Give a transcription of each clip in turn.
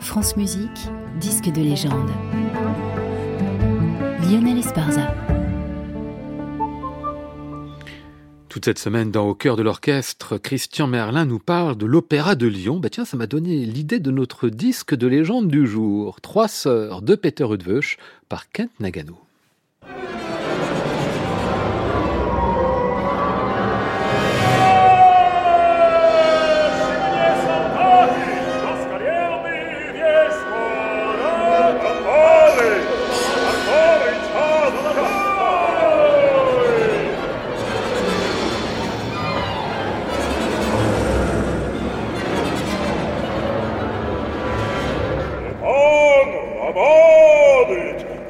France Musique, disque de légende. Lionel Esparza. Toute cette semaine, dans Au cœur de l'orchestre, Christian Merlin nous parle de l'Opéra de Lyon. Bah tiens, ça m'a donné l'idée de notre disque de légende du jour. Trois sœurs de Peter Rudveuch par Kent Nagano.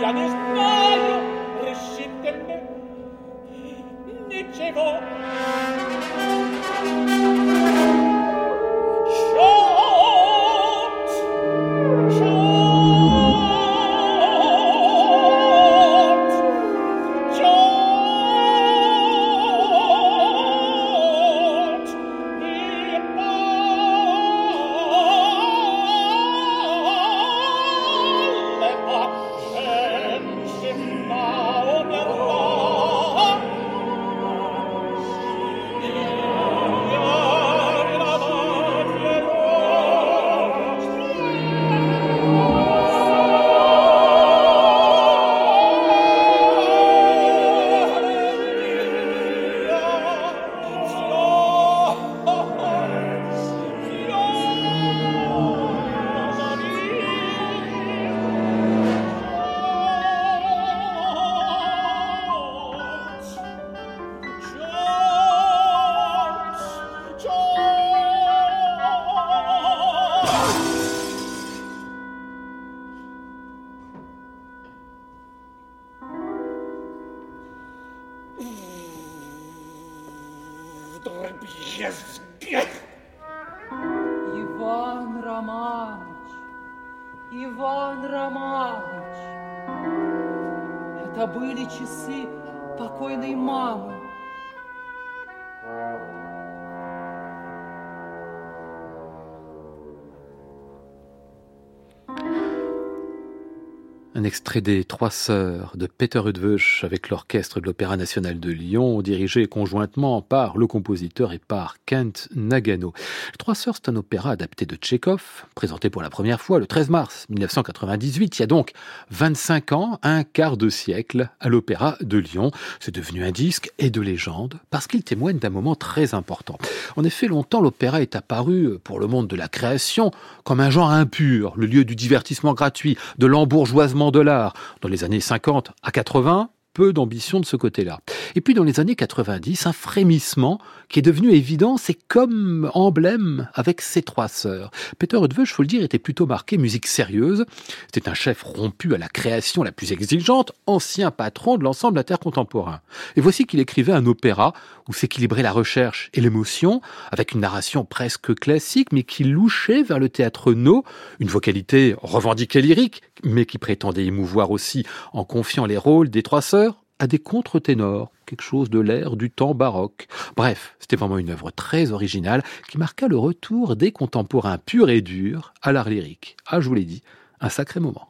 voglia di sbaglio, rescindete, dicevo, Иван Романович, это были часы покойной мамы. Un extrait des Trois Sœurs de Peter Rudveuch avec l'Orchestre de l'Opéra National de Lyon, dirigé conjointement par le compositeur et par Kent Nagano. Trois Sœurs, c'est un opéra adapté de Tchekhov, présenté pour la première fois le 13 mars 1998, il y a donc 25 ans, un quart de siècle, à l'Opéra de Lyon. C'est devenu un disque et de légende, parce qu'il témoigne d'un moment très important. En effet, longtemps, l'opéra est apparu, pour le monde de la création, comme un genre impur, le lieu du divertissement gratuit, de l'embourgeoisement Dans les années 50 à 80, peu d'ambition de ce côté-là. Et puis dans les années 90, un frémissement qui est devenu évident, c'est comme emblème avec ses trois sœurs. Peter Rudveuch, faut le dire, était plutôt marqué musique sérieuse. C'était un chef rompu à la création la plus exigeante, ancien patron de l'ensemble intercontemporain. Et voici qu'il écrivait un opéra où s'équilibrait la recherche et l'émotion, avec une narration presque classique, mais qui louchait vers le théâtre no, une vocalité revendiquée lyrique, mais qui prétendait émouvoir aussi en confiant les rôles des trois sœurs à des contre-ténors, quelque chose de l'air du temps baroque. Bref, c'était vraiment une œuvre très originale qui marqua le retour des contemporains purs et durs à l'art lyrique. Ah, je vous l'ai dit, un sacré moment.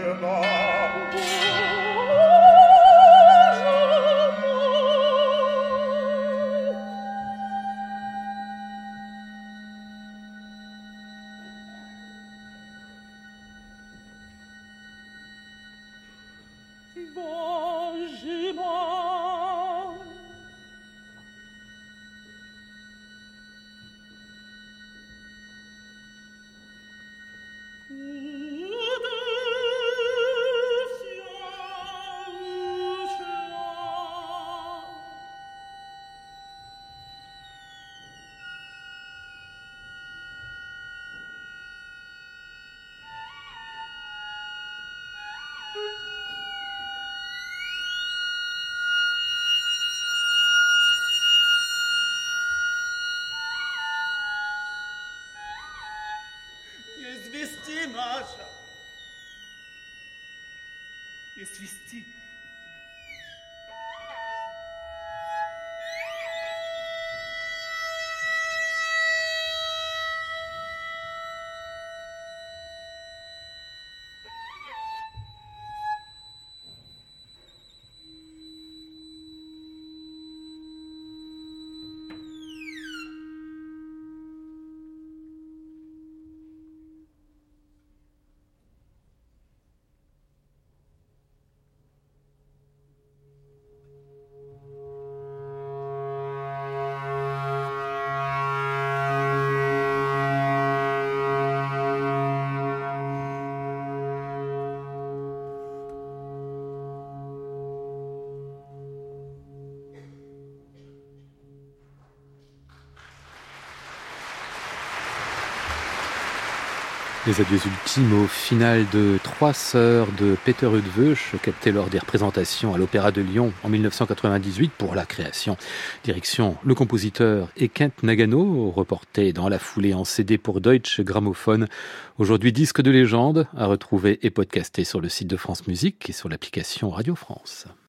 gemein. наша. И свести Les adieux ultimes au final de Trois sœurs de Peter Udveuch, capté lors des représentations à l'Opéra de Lyon en 1998 pour la création. Direction le compositeur et Kent Nagano, reporté dans la foulée en CD pour Deutsche Grammophon. Aujourd'hui disque de légende à retrouver et podcasté sur le site de France Musique et sur l'application Radio France.